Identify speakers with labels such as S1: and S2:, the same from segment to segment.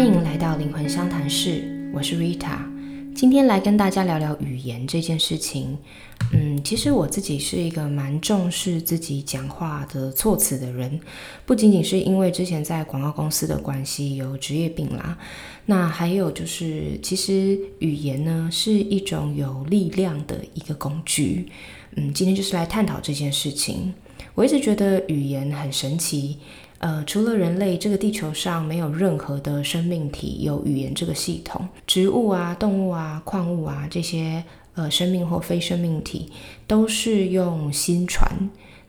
S1: 欢迎来到灵魂相谈室，我是 Rita。今天来跟大家聊聊语言这件事情。嗯，其实我自己是一个蛮重视自己讲话的措辞的人，不仅仅是因为之前在广告公司的关系有职业病啦，那还有就是，其实语言呢是一种有力量的一个工具。嗯，今天就是来探讨这件事情。我一直觉得语言很神奇。呃，除了人类，这个地球上没有任何的生命体有语言这个系统。植物啊、动物啊、矿物啊这些呃生命或非生命体，都是用心传。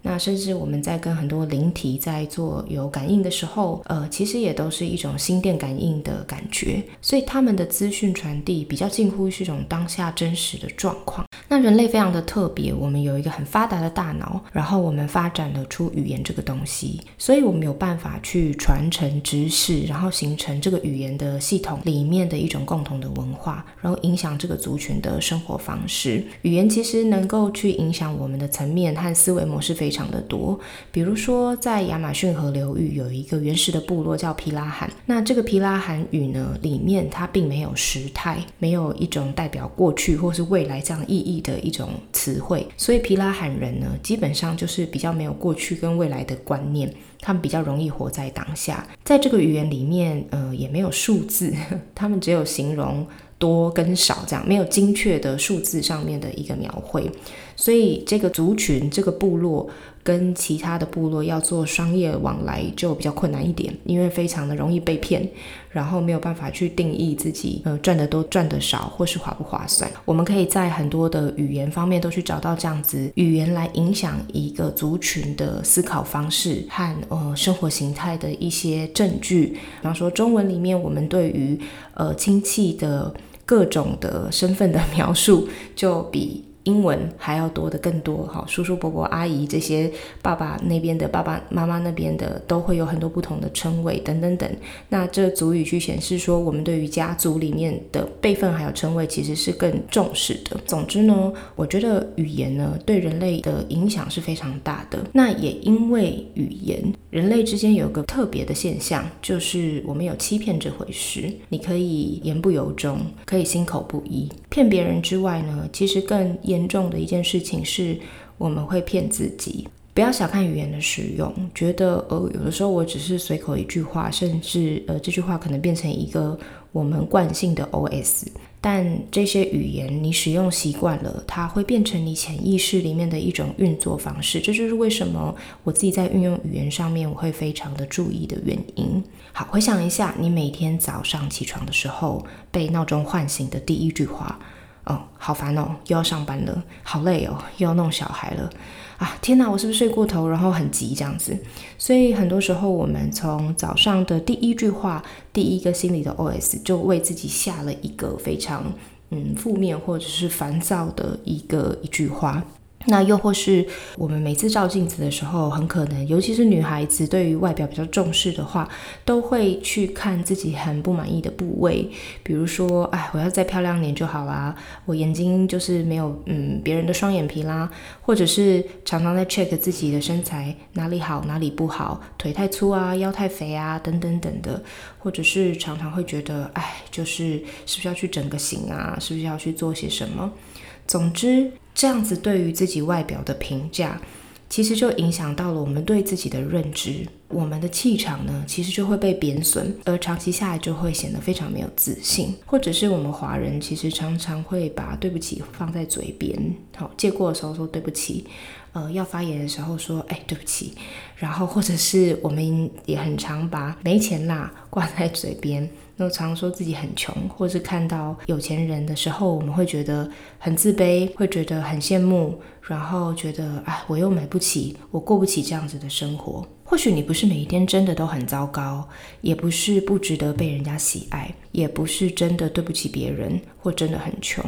S1: 那甚至我们在跟很多灵体在做有感应的时候，呃，其实也都是一种心电感应的感觉。所以他们的资讯传递比较近乎是一种当下真实的状况。那人类非常的特别，我们有一个很发达的大脑，然后我们发展了出语言这个东西，所以我们有办法去传承知识，然后形成这个语言的系统里面的一种共同的文化，然后影响这个族群的生活方式。语言其实能够去影响我们的层面和思维模式非非常的多，比如说在亚马逊河流域有一个原始的部落叫皮拉罕，那这个皮拉罕语呢里面它并没有时态，没有一种代表过去或是未来这样意义。的一种词汇，所以皮拉罕人呢，基本上就是比较没有过去跟未来的观念，他们比较容易活在当下。在这个语言里面，呃，也没有数字，他们只有形容多跟少这样，没有精确的数字上面的一个描绘。所以这个族群、这个部落跟其他的部落要做商业往来就比较困难一点，因为非常的容易被骗。然后没有办法去定义自己，呃，赚的多赚的少，或是划不划算。我们可以在很多的语言方面都去找到这样子语言来影响一个族群的思考方式和呃生活形态的一些证据。比方说中文里面，我们对于呃亲戚的各种的身份的描述，就比。英文还要多的更多，哈，叔叔伯伯阿姨这些，爸爸那边的爸爸妈妈那边的都会有很多不同的称谓等等等。那这足以去显示说，我们对于家族里面的辈分还有称谓其实是更重视的。总之呢，我觉得语言呢对人类的影响是非常大的。那也因为语言，人类之间有个特别的现象，就是我们有欺骗这回事。你可以言不由衷，可以心口不一，骗别人之外呢，其实更。严重的一件事情是，我们会骗自己。不要小看语言的使用，觉得呃，有的时候我只是随口一句话，甚至呃，这句话可能变成一个我们惯性的 OS。但这些语言你使用习惯了，它会变成你潜意识里面的一种运作方式。这就是为什么我自己在运用语言上面，我会非常的注意的原因。好，回想一下，你每天早上起床的时候被闹钟唤醒的第一句话。哦，好烦哦，又要上班了，好累哦，又要弄小孩了，啊，天哪，我是不是睡过头，然后很急这样子？所以很多时候，我们从早上的第一句话，第一个心里的 OS，就为自己下了一个非常嗯负面或者是烦躁的一个一句话。那又或是我们每次照镜子的时候，很可能，尤其是女孩子对于外表比较重视的话，都会去看自己很不满意的部位，比如说，哎，我要再漂亮点就好啦，我眼睛就是没有嗯别人的双眼皮啦，或者是常常在 check 自己的身材哪里好哪里不好，腿太粗啊，腰太肥啊，等等等的，或者是常常会觉得，哎，就是是不是要去整个型啊，是不是要去做些什么？总之。这样子对于自己外表的评价，其实就影响到了我们对自己的认知。我们的气场呢，其实就会被贬损，而长期下来就会显得非常没有自信。或者是我们华人其实常常会把对不起放在嘴边，好借过的时候说对不起，呃，要发言的时候说哎对不起，然后或者是我们也很常把没钱啦挂在嘴边。又常说自己很穷，或是看到有钱人的时候，我们会觉得很自卑，会觉得很羡慕，然后觉得哎，我又买不起，我过不起这样子的生活。或许你不是每一天真的都很糟糕，也不是不值得被人家喜爱，也不是真的对不起别人，或真的很穷。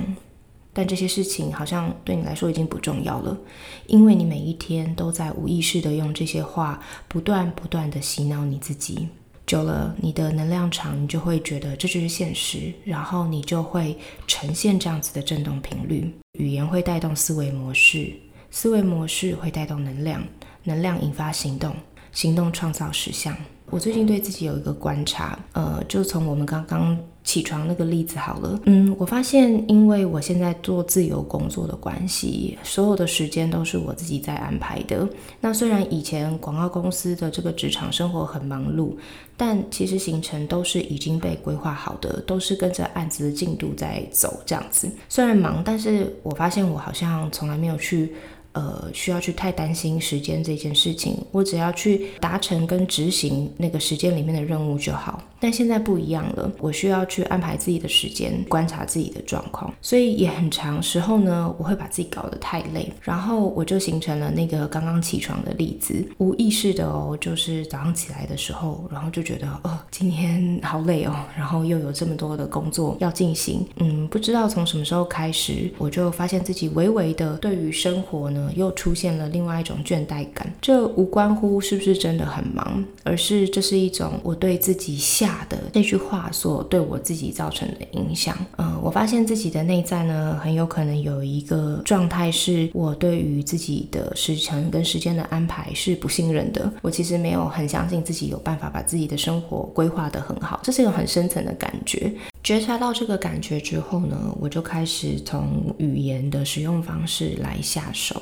S1: 但这些事情好像对你来说已经不重要了，因为你每一天都在无意识的用这些话，不断不断的洗脑你自己。久了，你的能量场，你就会觉得这就是现实，然后你就会呈现这样子的振动频率。语言会带动思维模式，思维模式会带动能量，能量引发行动，行动创造实相。我最近对自己有一个观察，呃，就从我们刚刚。起床那个例子好了，嗯，我发现，因为我现在做自由工作的关系，所有的时间都是我自己在安排的。那虽然以前广告公司的这个职场生活很忙碌，但其实行程都是已经被规划好的，都是跟着案子的进度在走这样子。虽然忙，但是我发现我好像从来没有去。呃，需要去太担心时间这件事情，我只要去达成跟执行那个时间里面的任务就好。但现在不一样了，我需要去安排自己的时间，观察自己的状况，所以也很长时候呢，我会把自己搞得太累，然后我就形成了那个刚刚起床的例子，无意识的哦，就是早上起来的时候，然后就觉得，哦，今天好累哦，然后又有这么多的工作要进行，嗯，不知道从什么时候开始，我就发现自己微微的对于生活呢。又出现了另外一种倦怠感，这无关乎是不是真的很忙，而是这是一种我对自己下的那句话所对我自己造成的影响。嗯，我发现自己的内在呢，很有可能有一个状态，是我对于自己的时程跟时间的安排是不信任的。我其实没有很相信自己有办法把自己的生活规划得很好，这是一个很深层的感觉。觉察到这个感觉之后呢，我就开始从语言的使用方式来下手。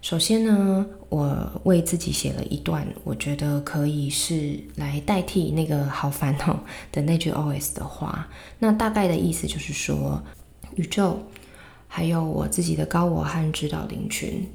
S1: 首先呢，我为自己写了一段，我觉得可以是来代替那个好烦恼的那句 OS 的话。那大概的意思就是说，宇宙，还有我自己的高我和指导灵群。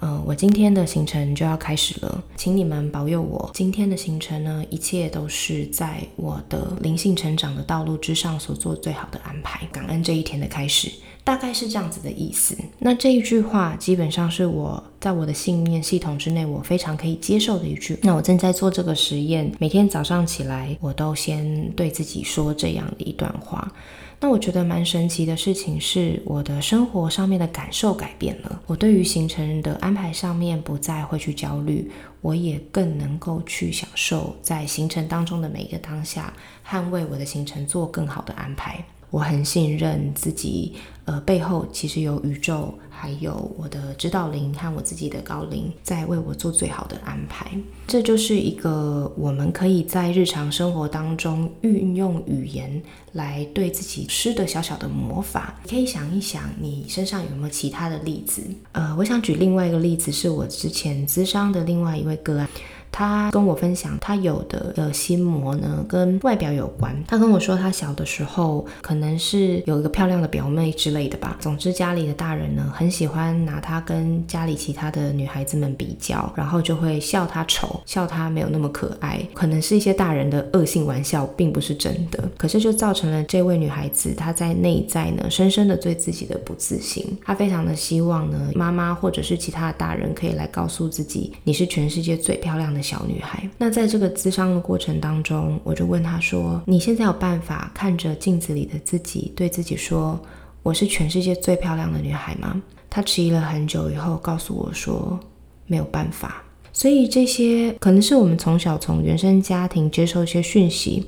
S1: 嗯，我今天的行程就要开始了，请你们保佑我。今天的行程呢，一切都是在我的灵性成长的道路之上所做最好的安排。感恩这一天的开始，大概是这样子的意思。那这一句话基本上是我在我的信念系统之内，我非常可以接受的一句。那我正在做这个实验，每天早上起来，我都先对自己说这样的一段话。那我觉得蛮神奇的事情是，我的生活上面的感受改变了。我对于行程的安排上面不再会去焦虑，我也更能够去享受在行程当中的每一个当下，捍卫我的行程，做更好的安排。我很信任自己，呃，背后其实有宇宙，还有我的指导灵和我自己的高灵在为我做最好的安排。这就是一个我们可以在日常生活当中运用语言来对自己施的小小的魔法。你可以想一想，你身上有没有其他的例子？呃，我想举另外一个例子，是我之前咨商的另外一位个案。他跟我分享，他有的的心魔呢，跟外表有关。他跟我说，他小的时候可能是有一个漂亮的表妹之类的吧。总之，家里的大人呢，很喜欢拿他跟家里其他的女孩子们比较，然后就会笑他丑，笑他没有那么可爱。可能是一些大人的恶性玩笑，并不是真的。可是就造成了这位女孩子，她在内在呢，深深的对自己的不自信。她非常的希望呢，妈妈或者是其他的大人可以来告诉自己，你是全世界最漂亮的。小女孩，那在这个咨商的过程当中，我就问她说：“你现在有办法看着镜子里的自己，对自己说我是全世界最漂亮的女孩吗？”她迟疑了很久以后，告诉我说：“没有办法。”所以这些可能是我们从小从原生家庭接受一些讯息，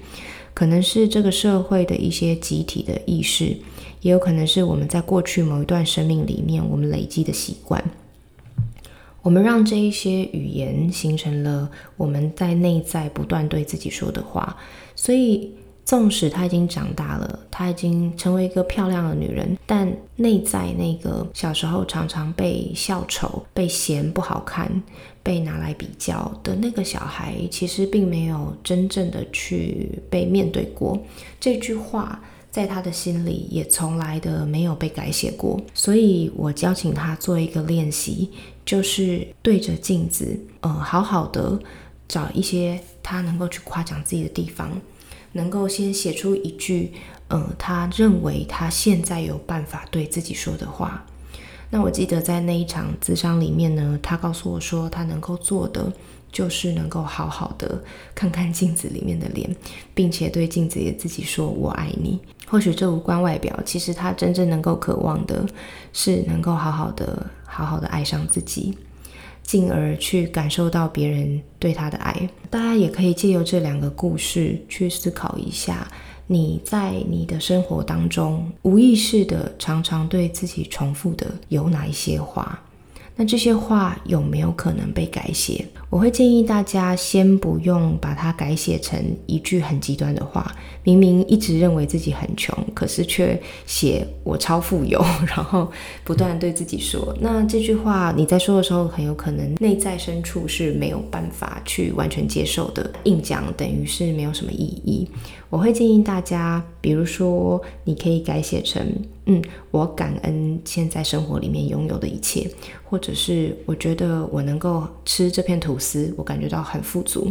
S1: 可能是这个社会的一些集体的意识，也有可能是我们在过去某一段生命里面我们累积的习惯。我们让这一些语言形成了我们在内在不断对自己说的话，所以纵使她已经长大了，她已经成为一个漂亮的女人，但内在那个小时候常常被笑丑、被嫌不好看、被拿来比较的那个小孩，其实并没有真正的去被面对过。这句话在他的心里也从来的没有被改写过，所以我邀请他做一个练习。就是对着镜子，呃，好好的找一些他能够去夸奖自己的地方，能够先写出一句，呃，他认为他现在有办法对自己说的话。那我记得在那一场咨商里面呢，他告诉我说，他能够做的就是能够好好的看看镜子里面的脸，并且对镜子里的自己说“我爱你”。或许这无关外表，其实他真正能够渴望的是能够好好的。好好的爱上自己，进而去感受到别人对他的爱。大家也可以借由这两个故事去思考一下，你在你的生活当中无意识的常常对自己重复的有哪一些话？那这些话有没有可能被改写？我会建议大家先不用把它改写成一句很极端的话。明明一直认为自己很穷，可是却写我超富有，然后不断对自己说，那这句话你在说的时候，很有可能内在深处是没有办法去完全接受的。硬讲等于是没有什么意义。我会建议大家，比如说你可以改写成，嗯，我感恩现在生活里面拥有的一切。或者是我觉得我能够吃这片吐司，我感觉到很富足；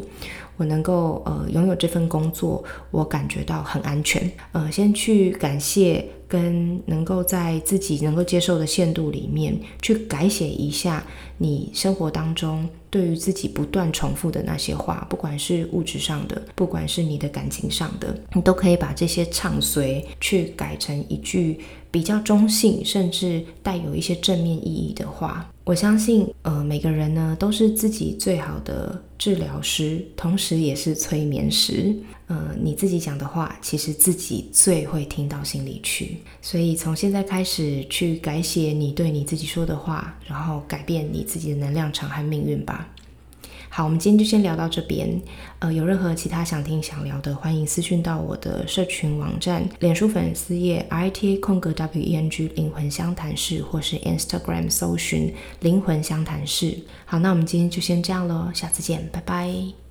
S1: 我能够呃拥有这份工作，我感觉到很安全。呃，先去感谢。跟能够在自己能够接受的限度里面去改写一下你生活当中对于自己不断重复的那些话，不管是物质上的，不管是你的感情上的，你都可以把这些唱随去改成一句比较中性，甚至带有一些正面意义的话。我相信，呃，每个人呢都是自己最好的治疗师，同时也是催眠师。呃，你自己讲的话，其实自己最会听到心里去。所以从现在开始去改写你对你自己说的话，然后改变你自己的能量场和命运吧。好，我们今天就先聊到这边。呃，有任何其他想听想聊的，欢迎私讯到我的社群网站、脸书粉丝页 i t 空格 w e n g 灵魂相谈室，或是 Instagram 搜寻灵魂相谈室。好，那我们今天就先这样喽，下次见，拜拜。